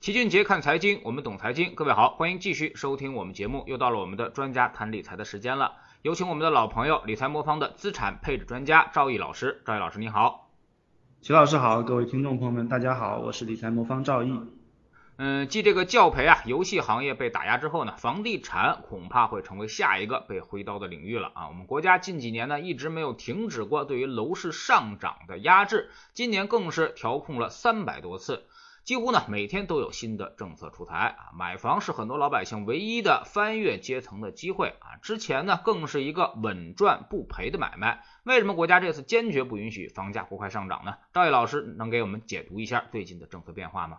齐俊杰看财经，我们懂财经。各位好，欢迎继续收听我们节目。又到了我们的专家谈理财的时间了，有请我们的老朋友理财魔方的资产配置专家赵毅老师。赵毅老师你好，齐老师好，各位听众朋友们大家好，我是理财魔方赵毅。嗯，继这个教培啊，游戏行业被打压之后呢，房地产恐怕会成为下一个被挥刀的领域了啊。我们国家近几年呢一直没有停止过对于楼市上涨的压制，今年更是调控了三百多次。几乎呢每天都有新的政策出台啊，买房是很多老百姓唯一的翻越阶层的机会啊，之前呢更是一个稳赚不赔的买卖。为什么国家这次坚决不允许房价过快上涨呢？赵毅老师能给我们解读一下最近的政策变化吗？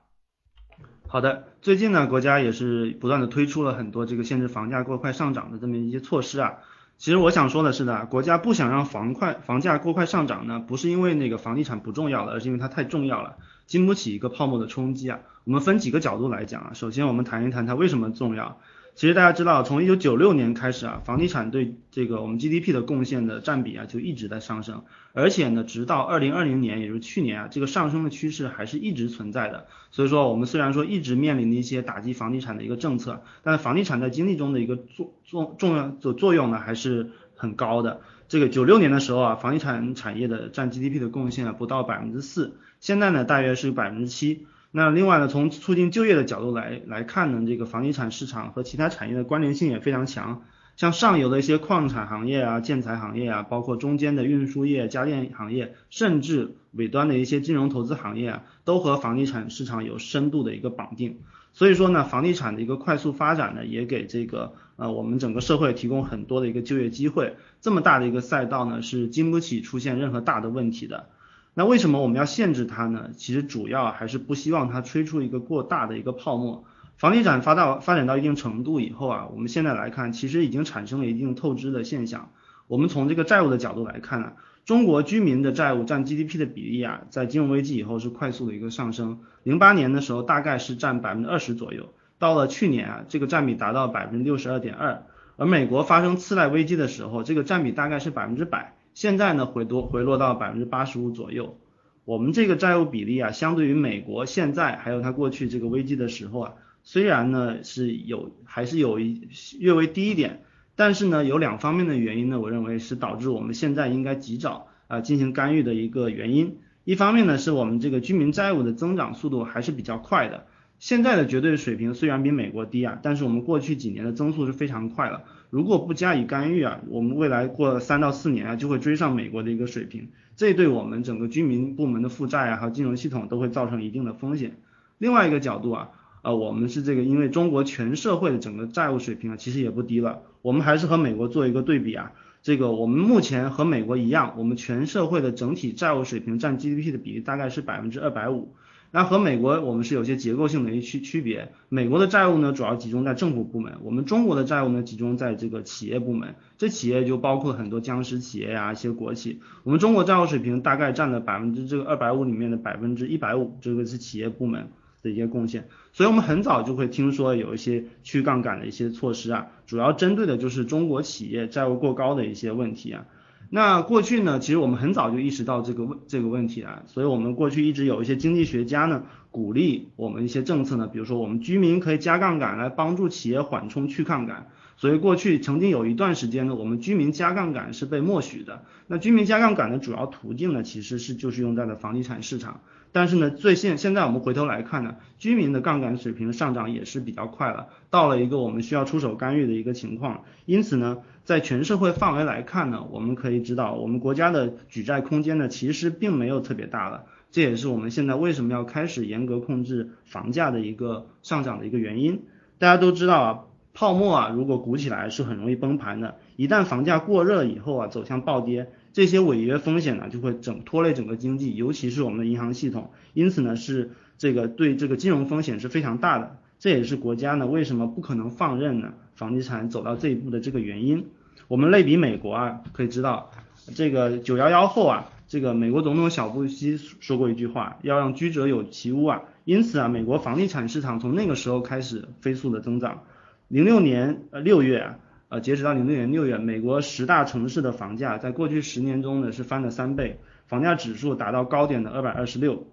好的，最近呢国家也是不断的推出了很多这个限制房价过快上涨的这么一些措施啊。其实我想说的是呢，国家不想让房快房价过快上涨呢，不是因为那个房地产不重要了，而是因为它太重要了。经不起一个泡沫的冲击啊！我们分几个角度来讲啊。首先，我们谈一谈它为什么重要。其实大家知道，从一九九六年开始啊，房地产对这个我们 GDP 的贡献的占比啊，就一直在上升。而且呢，直到二零二零年，也就是去年啊，这个上升的趋势还是一直存在的。所以说，我们虽然说一直面临的一些打击房地产的一个政策，但是房地产在经济中的一个作作重要的作用呢，还是很高的。这个九六年的时候啊，房地产产业的占 GDP 的贡献啊不到百分之四。现在呢，大约是百分之七。那另外呢，从促进就业的角度来来看呢，这个房地产市场和其他产业的关联性也非常强。像上游的一些矿产行业啊、建材行业啊，包括中间的运输业、家电行业，甚至尾端的一些金融投资行业啊，都和房地产市场有深度的一个绑定。所以说呢，房地产的一个快速发展呢，也给这个呃我们整个社会提供很多的一个就业机会。这么大的一个赛道呢，是经不起出现任何大的问题的。那为什么我们要限制它呢？其实主要还是不希望它吹出一个过大的一个泡沫。房地产发到发展到一定程度以后啊，我们现在来看，其实已经产生了一定透支的现象。我们从这个债务的角度来看呢，中国居民的债务占 GDP 的比例啊，在金融危机以后是快速的一个上升。零八年的时候大概是占百分之二十左右，到了去年啊，这个占比达到百分之六十二点二。而美国发生次贷危机的时候，这个占比大概是百分之百。现在呢回多回落到百分之八十五左右，我们这个债务比例啊，相对于美国现在还有它过去这个危机的时候啊，虽然呢是有还是有一略微低一点，但是呢有两方面的原因呢，我认为是导致我们现在应该及早啊进行干预的一个原因。一方面呢是我们这个居民债务的增长速度还是比较快的，现在的绝对水平虽然比美国低啊，但是我们过去几年的增速是非常快了。如果不加以干预啊，我们未来过三到四年啊，就会追上美国的一个水平，这对我们整个居民部门的负债啊，还有金融系统都会造成一定的风险。另外一个角度啊，呃，我们是这个，因为中国全社会的整个债务水平啊，其实也不低了，我们还是和美国做一个对比啊，这个我们目前和美国一样，我们全社会的整体债务水平占 GDP 的比例大概是百分之二百五。那和美国我们是有些结构性的一区区别，美国的债务呢主要集中在政府部门，我们中国的债务呢集中在这个企业部门，这企业就包括很多僵尸企业呀，一些国企，我们中国债务水平大概占了百分之这个二百五里面的百分之一百五，这个是企业部门的一些贡献，所以我们很早就会听说有一些去杠杆的一些措施啊，主要针对的就是中国企业债务过高的一些问题啊。那过去呢，其实我们很早就意识到这个问这个问题啊，所以我们过去一直有一些经济学家呢，鼓励我们一些政策呢，比如说我们居民可以加杠杆来帮助企业缓冲去杠杆，所以过去曾经有一段时间呢，我们居民加杠杆是被默许的。那居民加杠杆的主要途径呢，其实是就是用在了房地产市场。但是呢，最现现在我们回头来看呢，居民的杠杆水平上涨也是比较快了，到了一个我们需要出手干预的一个情况。因此呢，在全社会范围来看呢，我们可以知道，我们国家的举债空间呢，其实并没有特别大了。这也是我们现在为什么要开始严格控制房价的一个上涨的一个原因。大家都知道啊，泡沫啊，如果鼓起来是很容易崩盘的，一旦房价过热以后啊，走向暴跌。这些违约风险呢，就会整拖累整个经济，尤其是我们的银行系统，因此呢，是这个对这个金融风险是非常大的。这也是国家呢为什么不可能放任呢房地产走到这一步的这个原因。我们类比美国啊，可以知道这个九幺幺后啊，这个美国总统小布希说过一句话，要让居者有其屋啊。因此啊，美国房地产市场从那个时候开始飞速的增长。零六年呃六月啊。呃，截止到零六年六月，美国十大城市的房价在过去十年中呢是翻了三倍，房价指数达到高点的二百二十六。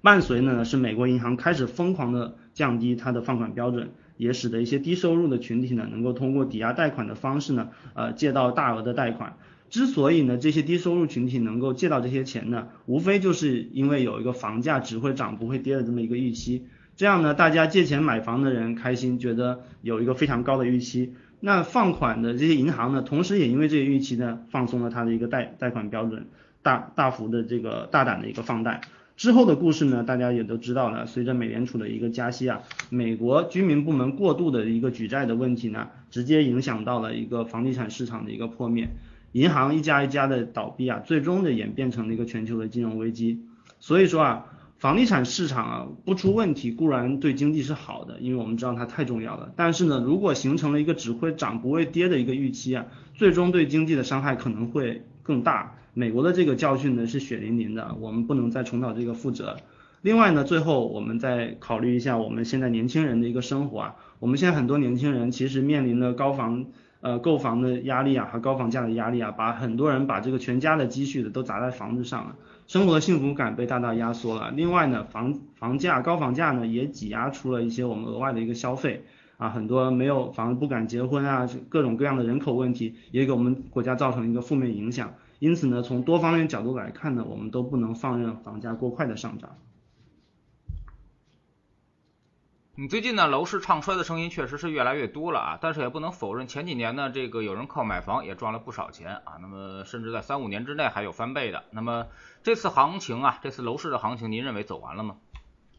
伴随呢是美国银行开始疯狂的降低它的放款标准，也使得一些低收入的群体呢能够通过抵押贷款的方式呢呃借到大额的贷款。之所以呢这些低收入群体能够借到这些钱呢，无非就是因为有一个房价只会涨不会跌的这么一个预期。这样呢，大家借钱买房的人开心，觉得有一个非常高的预期。那放款的这些银行呢，同时也因为这个预期呢，放松了它的一个贷贷款标准，大大幅的这个大胆的一个放贷。之后的故事呢，大家也都知道了。随着美联储的一个加息啊，美国居民部门过度的一个举债的问题呢，直接影响到了一个房地产市场的一个破灭，银行一家一家的倒闭啊，最终的演变成了一个全球的金融危机。所以说啊。房地产市场啊不出问题固然对经济是好的，因为我们知道它太重要了。但是呢，如果形成了一个只会涨不会跌的一个预期啊，最终对经济的伤害可能会更大。美国的这个教训呢是血淋淋的，我们不能再重蹈这个覆辙。另外呢，最后我们再考虑一下我们现在年轻人的一个生活啊，我们现在很多年轻人其实面临的高房呃购房的压力啊和高房价的压力啊，把很多人把这个全家的积蓄的都砸在房子上了。生活的幸福感被大大压缩了。另外呢，房房价高房价呢也挤压出了一些我们额外的一个消费啊，很多没有房不敢结婚啊，各种各样的人口问题也给我们国家造成一个负面影响。因此呢，从多方面角度来看呢，我们都不能放任房价过快的上涨。你最近呢，楼市唱衰的声音确实是越来越多了啊，但是也不能否认前几年呢，这个有人靠买房也赚了不少钱啊，那么甚至在三五年之内还有翻倍的。那么这次行情啊，这次楼市的行情，您认为走完了吗？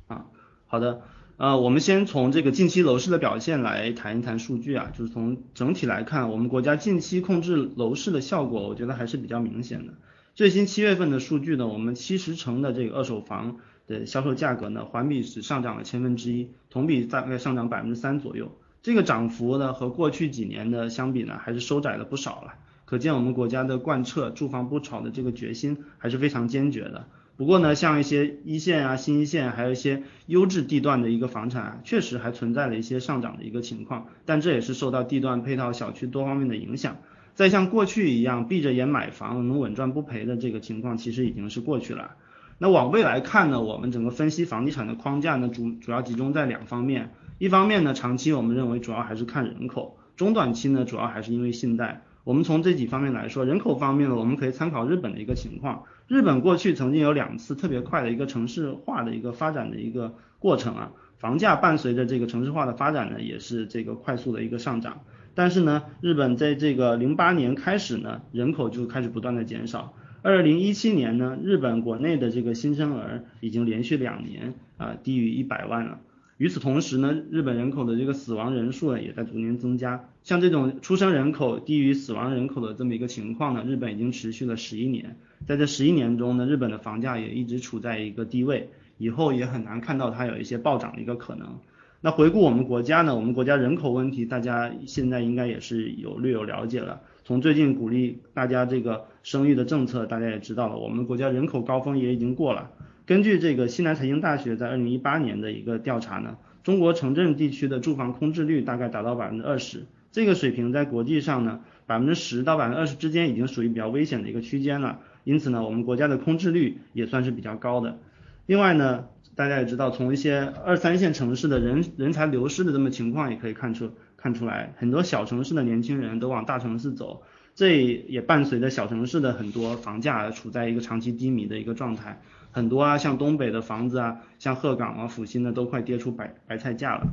啊，好的，呃，我们先从这个近期楼市的表现来谈一谈数据啊，就是从整体来看，我们国家近期控制楼市的效果，我觉得还是比较明显的。最新七月份的数据呢，我们七十城的这个二手房。的销售价格呢，环比只上涨了千分之一，同比大概上涨百分之三左右。这个涨幅呢，和过去几年的相比呢，还是收窄了不少了。可见我们国家的贯彻住房不炒的这个决心还是非常坚决的。不过呢，像一些一线啊、新一线，还有一些优质地段的一个房产啊，确实还存在了一些上涨的一个情况。但这也是受到地段配套、小区多方面的影响。再像过去一样闭着眼买房能稳赚不赔的这个情况，其实已经是过去了。那往未来看呢，我们整个分析房地产的框架呢，主主要集中在两方面。一方面呢，长期我们认为主要还是看人口；中短期呢，主要还是因为信贷。我们从这几方面来说，人口方面呢，我们可以参考日本的一个情况。日本过去曾经有两次特别快的一个城市化的一个发展的一个过程啊，房价伴随着这个城市化的发展呢，也是这个快速的一个上涨。但是呢，日本在这个零八年开始呢，人口就开始不断的减少。二零一七年呢，日本国内的这个新生儿已经连续两年啊低于一百万了。与此同时呢，日本人口的这个死亡人数呢也在逐年增加。像这种出生人口低于死亡人口的这么一个情况呢，日本已经持续了十一年。在这十一年中呢，日本的房价也一直处在一个低位，以后也很难看到它有一些暴涨的一个可能。那回顾我们国家呢，我们国家人口问题，大家现在应该也是有略有了解了。从最近鼓励大家这个生育的政策，大家也知道了，我们国家人口高峰也已经过了。根据这个西南财经大学在二零一八年的一个调查呢，中国城镇地区的住房空置率大概达到百分之二十，这个水平在国际上呢，百分之十到百分之二十之间已经属于比较危险的一个区间了。因此呢，我们国家的空置率也算是比较高的。另外呢，大家也知道，从一些二三线城市的人人才流失的这么情况也可以看出。看出来，很多小城市的年轻人都往大城市走，这也伴随着小城市的很多房价处在一个长期低迷的一个状态。很多啊，像东北的房子啊，像鹤岗啊、阜新的都快跌出白白菜价了。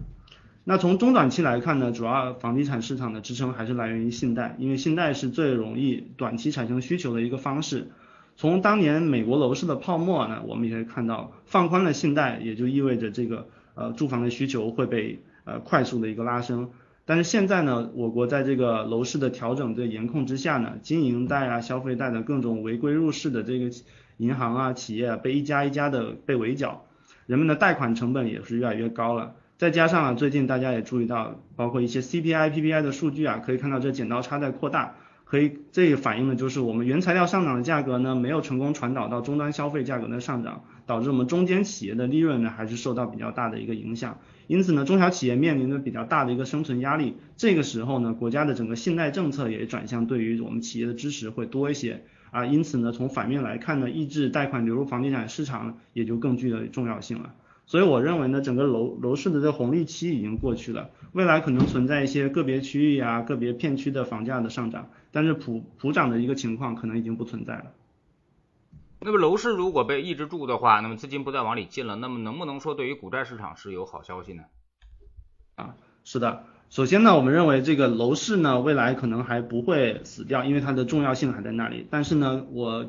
那从中短期来看呢，主要房地产市场的支撑还是来源于信贷，因为信贷是最容易短期产生需求的一个方式。从当年美国楼市的泡沫呢，我们也可以看到，放宽了信贷，也就意味着这个呃住房的需求会被呃快速的一个拉升。但是现在呢，我国在这个楼市的调整的严控之下呢，经营贷啊、消费贷的各种违规入市的这个银行啊、企业啊被一家一家的被围剿，人们的贷款成本也是越来越高了。再加上啊，最近大家也注意到，包括一些 CPI、PPI 的数据啊，可以看到这剪刀差在扩大，可以这也反映的就是我们原材料上涨的价格呢，没有成功传导到终端消费价格的上涨，导致我们中间企业的利润呢，还是受到比较大的一个影响。因此呢，中小企业面临着比较大的一个生存压力。这个时候呢，国家的整个信贷政策也转向对于我们企业的支持会多一些。啊，因此呢，从反面来看呢，抑制贷款流入房地产市场也就更具有重要性了。所以我认为呢，整个楼楼市的这个红利期已经过去了，未来可能存在一些个别区域啊、个别片区的房价的上涨，但是普普涨的一个情况可能已经不存在了。那么楼市如果被抑制住的话，那么资金不再往里进了，那么能不能说对于股债市场是有好消息呢？啊，是的。首先呢，我们认为这个楼市呢，未来可能还不会死掉，因为它的重要性还在那里。但是呢，我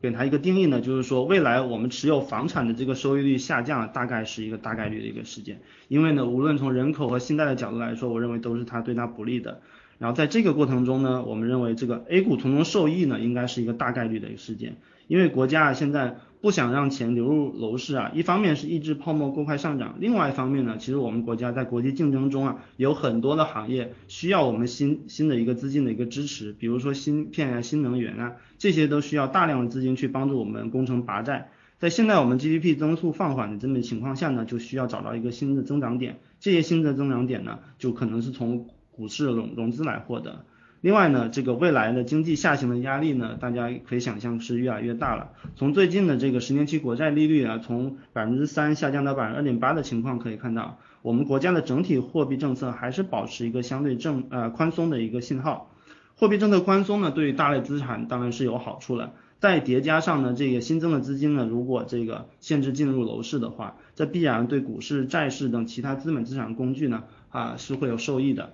给它一个定义呢，就是说未来我们持有房产的这个收益率下降，大概是一个大概率的一个事件。因为呢，无论从人口和信贷的角度来说，我认为都是它对它不利的。然后在这个过程中呢，我们认为这个 A 股从中受益呢，应该是一个大概率的一个事件。因为国家啊现在不想让钱流入楼市啊，一方面是抑制泡沫过快上涨，另外一方面呢，其实我们国家在国际竞争中啊，有很多的行业需要我们新新的一个资金的一个支持，比如说芯片啊、新能源啊，这些都需要大量的资金去帮助我们攻城拔寨。在现在我们 GDP 增速放缓的这么情况下呢，就需要找到一个新的增长点，这些新的增长点呢，就可能是从股市融融资来获得。另外呢，这个未来的经济下行的压力呢，大家可以想象是越来越大了。从最近的这个十年期国债利率啊，从百分之三下降到百分之二点八的情况可以看到，我们国家的整体货币政策还是保持一个相对正呃宽松的一个信号。货币政策宽松呢，对于大类资产当然是有好处了。再叠加上呢，这个新增的资金呢，如果这个限制进入楼市的话，这必然对股市、债市等其他资本资产工具呢啊是会有受益的。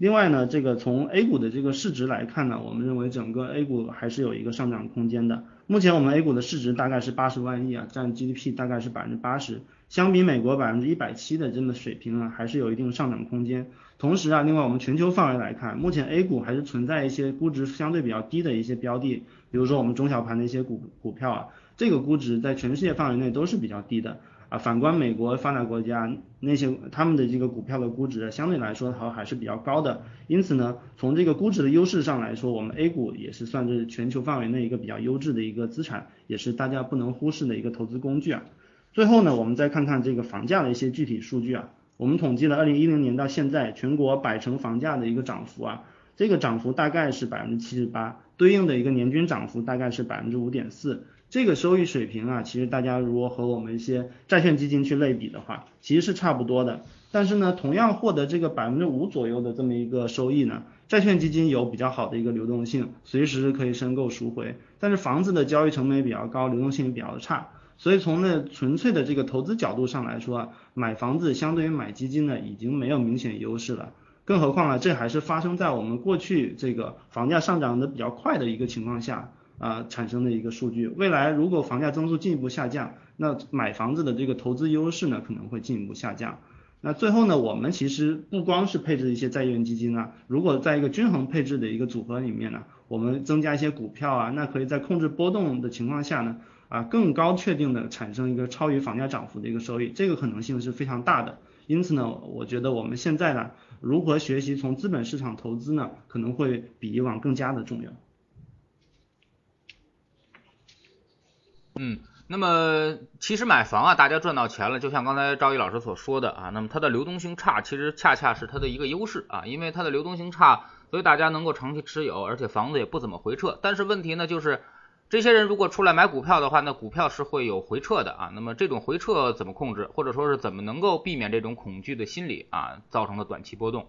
另外呢，这个从 A 股的这个市值来看呢，我们认为整个 A 股还是有一个上涨空间的。目前我们 A 股的市值大概是八十万亿啊，占 GDP 大概是百分之八十，相比美国百分之一百七的这么水平啊，还是有一定上涨空间。同时啊，另外我们全球范围来看，目前 A 股还是存在一些估值相对比较低的一些标的，比如说我们中小盘的一些股股票啊，这个估值在全世界范围内都是比较低的。啊，反观美国发达国家那些他们的这个股票的估值相对来说好还是比较高的，因此呢，从这个估值的优势上来说，我们 A 股也是算是全球范围内一个比较优质的一个资产，也是大家不能忽视的一个投资工具啊。最后呢，我们再看看这个房价的一些具体数据啊，我们统计了二零一零年到现在全国百城房价的一个涨幅啊，这个涨幅大概是百分之七十八，对应的一个年均涨幅大概是百分之五点四。这个收益水平啊，其实大家如果和我们一些债券基金去类比的话，其实是差不多的。但是呢，同样获得这个百分之五左右的这么一个收益呢，债券基金有比较好的一个流动性，随时可以申购赎回。但是房子的交易成本也比较高，流动性也比较差。所以从那纯粹的这个投资角度上来说啊，买房子相对于买基金呢，已经没有明显优势了。更何况啊，这还是发生在我们过去这个房价上涨的比较快的一个情况下。啊产生的一个数据，未来如果房价增速进一步下降，那买房子的这个投资优势呢可能会进一步下降。那最后呢，我们其实不光是配置一些债券基金啊，如果在一个均衡配置的一个组合里面呢，我们增加一些股票啊，那可以在控制波动的情况下呢，啊更高确定的产生一个超于房价涨幅的一个收益，这个可能性是非常大的。因此呢，我觉得我们现在呢，如何学习从资本市场投资呢，可能会比以往更加的重要。嗯，那么其实买房啊，大家赚到钱了，就像刚才赵毅老师所说的啊，那么它的流动性差，其实恰恰是它的一个优势啊，因为它的流动性差，所以大家能够长期持有，而且房子也不怎么回撤。但是问题呢，就是这些人如果出来买股票的话，那股票是会有回撤的啊。那么这种回撤怎么控制，或者说是怎么能够避免这种恐惧的心理啊造成的短期波动？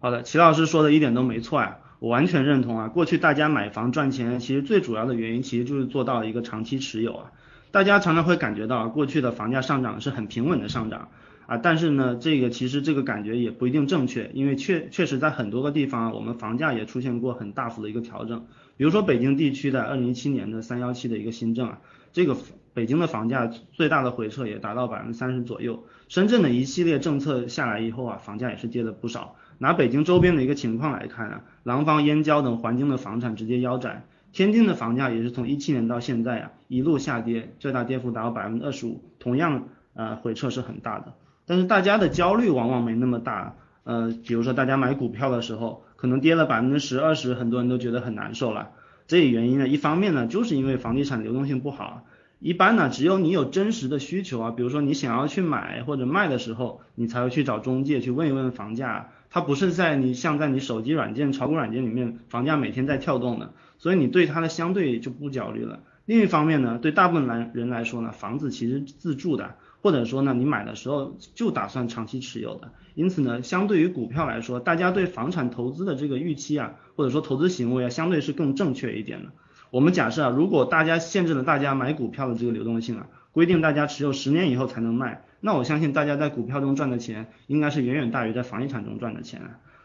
好的，齐老师说的一点都没错呀。我完全认同啊，过去大家买房赚钱，其实最主要的原因其实就是做到一个长期持有啊。大家常常会感觉到过去的房价上涨是很平稳的上涨啊，但是呢，这个其实这个感觉也不一定正确，因为确确实在很多个地方，我们房价也出现过很大幅的一个调整。比如说北京地区的二零一七年的三幺七的一个新政啊，这个北京的房价最大的回撤也达到百分之三十左右。深圳的一系列政策下来以后啊，房价也是跌了不少。拿北京周边的一个情况来看啊，廊坊、燕郊等环境的房产直接腰斩，天津的房价也是从一七年到现在啊一路下跌，最大跌幅达到百分之二十五，同样呃回撤是很大的。但是大家的焦虑往往没那么大，呃，比如说大家买股票的时候，可能跌了百分之十、二十，很多人都觉得很难受了。这一原因呢，一方面呢，就是因为房地产流动性不好。一般呢，只有你有真实的需求啊，比如说你想要去买或者卖的时候，你才会去找中介去问一问房价。它不是在你像在你手机软件、炒股软件里面房价每天在跳动的，所以你对它的相对就不焦虑了。另一方面呢，对大部分来人来说呢，房子其实自住的，或者说呢，你买的时候就打算长期持有的，因此呢，相对于股票来说，大家对房产投资的这个预期啊，或者说投资行为啊，相对是更正确一点的。我们假设啊，如果大家限制了大家买股票的这个流动性啊，规定大家持有十年以后才能卖，那我相信大家在股票中赚的钱，应该是远远大于在房地产中赚的钱。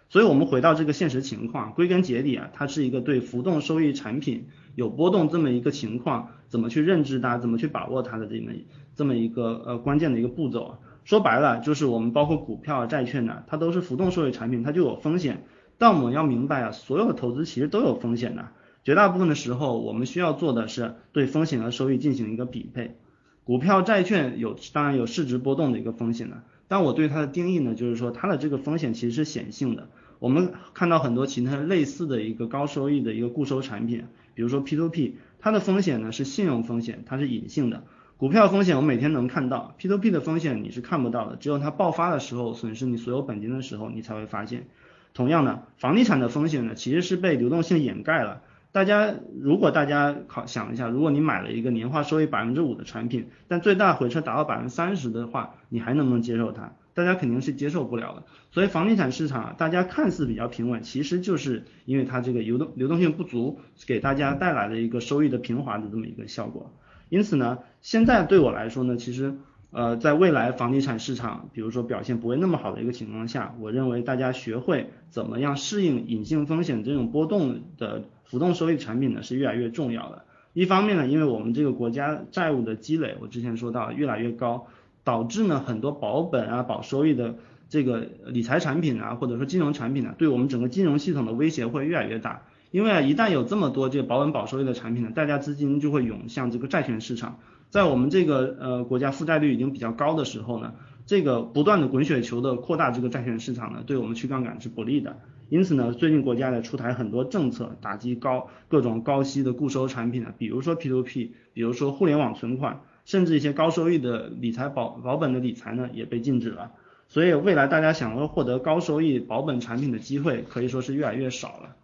所以，我们回到这个现实情况，归根结底啊，它是一个对浮动收益产品有波动这么一个情况，怎么去认知它，怎么去把握它的这么这么一个呃关键的一个步骤。说白了，就是我们包括股票、债券呢，它都是浮动收益产品，它就有风险。但我们要明白啊，所有的投资其实都有风险的。绝大部分的时候，我们需要做的是对风险和收益进行一个匹配。股票、债券有当然有市值波动的一个风险了，但我对它的定义呢，就是说它的这个风险其实是显性的。我们看到很多其他类似的一个高收益的一个固收产品，比如说 P2P，它的风险呢是信用风险，它是隐性的。股票风险我每天能看到，P2P 的风险你是看不到的，只有它爆发的时候，损失你所有本金的时候，你才会发现。同样的，房地产的风险呢，其实是被流动性掩盖了。大家如果大家考想一下，如果你买了一个年化收益百分之五的产品，但最大回撤达到百分之三十的话，你还能不能接受它？大家肯定是接受不了的。所以房地产市场大家看似比较平稳，其实就是因为它这个流动流动性不足，给大家带来了一个收益的平滑的这么一个效果。因此呢，现在对我来说呢，其实呃在未来房地产市场，比如说表现不会那么好的一个情况下，我认为大家学会怎么样适应隐性风险这种波动的。浮动收益产品呢是越来越重要的。一方面呢，因为我们这个国家债务的积累，我之前说到越来越高，导致呢很多保本啊、保收益的这个理财产品啊，或者说金融产品呢，对我们整个金融系统的威胁会越来越大。因为啊，一旦有这么多这个保本保收益的产品呢，大家资金就会涌向这个债券市场。在我们这个呃国家负债率已经比较高的时候呢，这个不断的滚雪球的扩大这个债券市场呢，对我们去杠杆是不利的。因此呢，最近国家呢出台很多政策，打击高各种高息的固收产品呢，比如说 P2P，比如说互联网存款，甚至一些高收益的理财保保本的理财呢也被禁止了。所以未来大家想要获得高收益保本产品的机会可以说是越来越少了。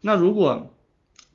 那如果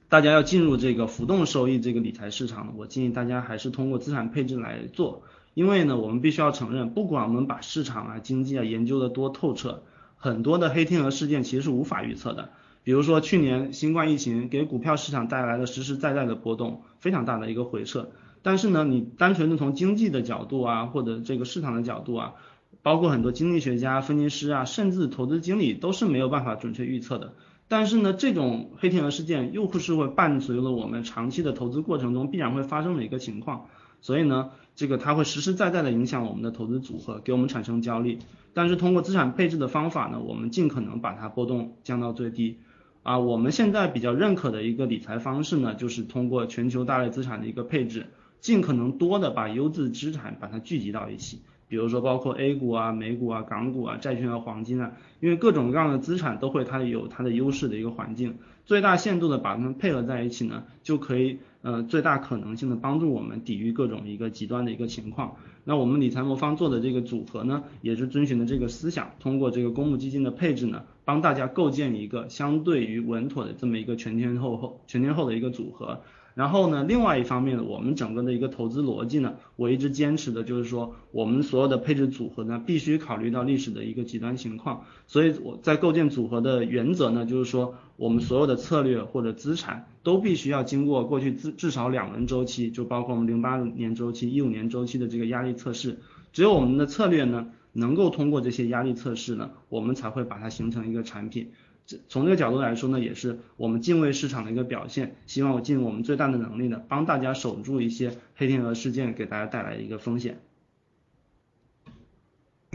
大家要进入这个浮动收益这个理财市场，我建议大家还是通过资产配置来做，因为呢我们必须要承认，不管我们把市场啊经济啊研究的多透彻。很多的黑天鹅事件其实是无法预测的，比如说去年新冠疫情给股票市场带来了实实在在的波动，非常大的一个回撤。但是呢，你单纯的从经济的角度啊，或者这个市场的角度啊，包括很多经济学家、分析师啊，甚至投资经理都是没有办法准确预测的。但是呢，这种黑天鹅事件又会是会伴随了我们长期的投资过程中必然会发生的一个情况，所以呢。这个它会实实在在的影响我们的投资组合，给我们产生焦虑。但是通过资产配置的方法呢，我们尽可能把它波动降到最低。啊，我们现在比较认可的一个理财方式呢，就是通过全球大类资产的一个配置，尽可能多的把优质资产把它聚集到一起。比如说包括 A 股啊、美股啊、港股啊、债券啊、黄金啊，因为各种各样的资产都会它有它的优势的一个环境，最大限度的把它们配合在一起呢，就可以。呃，最大可能性的帮助我们抵御各种一个极端的一个情况。那我们理财魔方做的这个组合呢，也是遵循的这个思想，通过这个公募基金的配置呢，帮大家构建一个相对于稳妥的这么一个全天候后全天候的一个组合。然后呢，另外一方面呢，我们整个的一个投资逻辑呢，我一直坚持的就是说，我们所有的配置组合呢，必须考虑到历史的一个极端情况。所以我在构建组合的原则呢，就是说，我们所有的策略或者资产都必须要经过过去至至少两轮周期，就包括我们零八年周期、一五年周期的这个压力测试。只有我们的策略呢，能够通过这些压力测试呢，我们才会把它形成一个产品。从这个角度来说呢，也是我们敬畏市场的一个表现。希望我尽我们最大的能力呢，帮大家守住一些黑天鹅事件给大家带来的一个风险。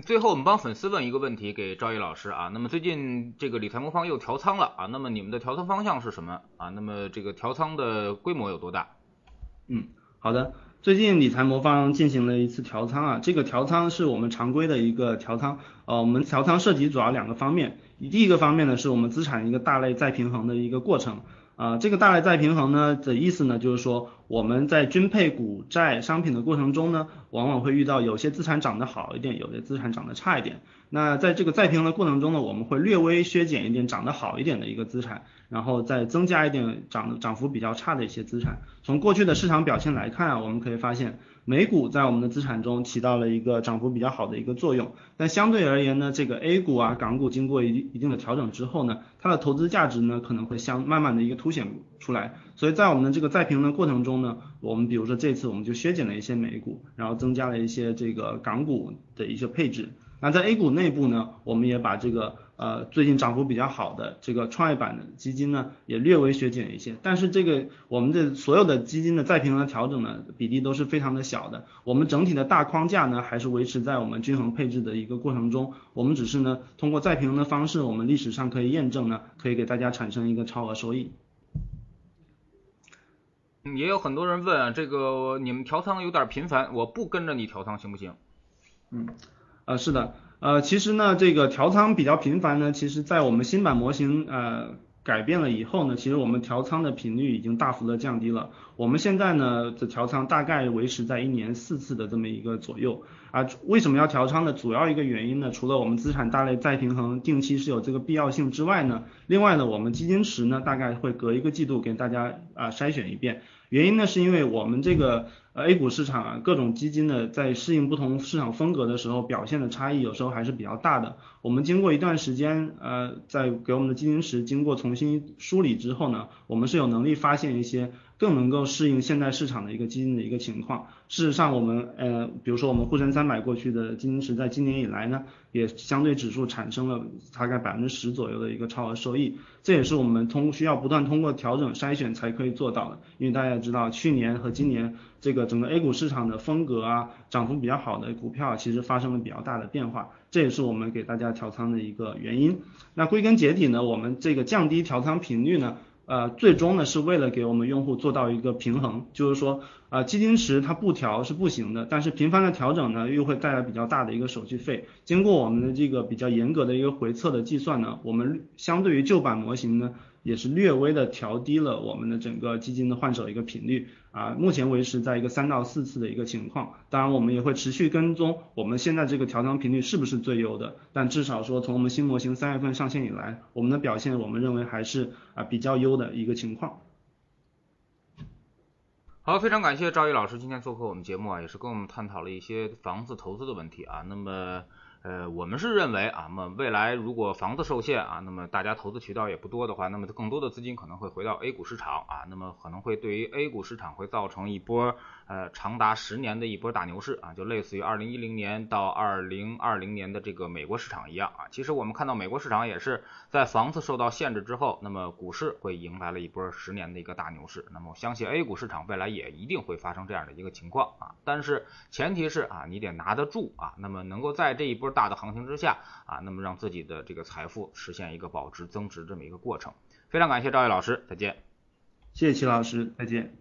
最后，我们帮粉丝问一个问题给赵毅老师啊。那么最近这个理财魔方又调仓了啊，那么你们的调仓方向是什么啊？那么这个调仓的规模有多大？嗯，好的。最近理财魔方进行了一次调仓啊，这个调仓是我们常规的一个调仓。呃，我们调仓涉及主要两个方面。第一个方面呢，是我们资产一个大类再平衡的一个过程。啊，这个大类再平衡呢的意思呢，就是说我们在均配股债商品的过程中呢，往往会遇到有些资产涨得好一点，有些资产涨得差一点。那在这个再平衡的过程中呢，我们会略微削减一点涨得好一点的一个资产，然后再增加一点涨涨幅比较差的一些资产。从过去的市场表现来看啊，我们可以发现美股在我们的资产中起到了一个涨幅比较好的一个作用。但相对而言呢，这个 A 股啊、港股经过一一定的调整之后呢，它的投资价值呢可能会相慢慢的一个凸显出来。所以在我们的这个再平衡的过程中呢，我们比如说这次我们就削减了一些美股，然后增加了一些这个港股的一些配置。那在 A 股内部呢，我们也把这个呃最近涨幅比较好的这个创业板的基金呢，也略微削减一些。但是这个我们的所有的基金的再平衡调整呢，比例都是非常的小的。我们整体的大框架呢，还是维持在我们均衡配置的一个过程中。我们只是呢，通过再平衡的方式，我们历史上可以验证呢，可以给大家产生一个超额收益。也有很多人问啊，这个你们调仓有点频繁，我不跟着你调仓行不行？嗯。呃，是的，呃，其实呢，这个调仓比较频繁呢，其实在我们新版模型呃改变了以后呢，其实我们调仓的频率已经大幅的降低了。我们现在呢的调仓大概维持在一年四次的这么一个左右。啊，为什么要调仓呢？主要一个原因呢，除了我们资产大类再平衡定期是有这个必要性之外呢，另外呢，我们基金池呢大概会隔一个季度给大家啊筛选一遍。原因呢，是因为我们这个呃 A 股市场啊，各种基金呢在适应不同市场风格的时候，表现的差异有时候还是比较大的。我们经过一段时间，呃，在给我们的基金池经过重新梳理之后呢，我们是有能力发现一些。更能够适应现在市场的一个基金的一个情况。事实上，我们呃，比如说我们沪深三百过去的基金池，在今年以来呢，也相对指数产生了大概百分之十左右的一个超额收益。这也是我们通需要不断通过调整筛选才可以做到的。因为大家知道，去年和今年这个整个 A 股市场的风格啊，涨幅比较好的股票其实发生了比较大的变化，这也是我们给大家调仓的一个原因。那归根结底呢，我们这个降低调仓频率呢。呃，最终呢是为了给我们用户做到一个平衡，就是说，啊，基金池它不调是不行的，但是频繁的调整呢又会带来比较大的一个手续费。经过我们的这个比较严格的一个回测的计算呢，我们相对于旧版模型呢。也是略微的调低了我们的整个基金的换手一个频率啊，目前维持在一个三到四次的一个情况。当然，我们也会持续跟踪我们现在这个调仓频率是不是最优的，但至少说从我们新模型三月份上线以来，我们的表现我们认为还是啊比较优的一个情况。好，非常感谢赵毅老师今天做客我们节目啊，也是跟我们探讨了一些房子投资的问题啊。那么。呃，我们是认为啊，那么未来如果房子受限啊，那么大家投资渠道也不多的话，那么更多的资金可能会回到 A 股市场啊，那么可能会对于 A 股市场会造成一波呃长达十年的一波大牛市啊，就类似于二零一零年到二零二零年的这个美国市场一样啊。其实我们看到美国市场也是在房子受到限制之后，那么股市会迎来了一波十年的一个大牛市。那么我相信 A 股市场未来也一定会发生这样的一个情况啊，但是前提是啊，你得拿得住啊，那么能够在这一波。大的行情之下啊，那么让自己的这个财富实现一个保值增值这么一个过程。非常感谢赵毅老师，再见。谢谢齐老师，再见。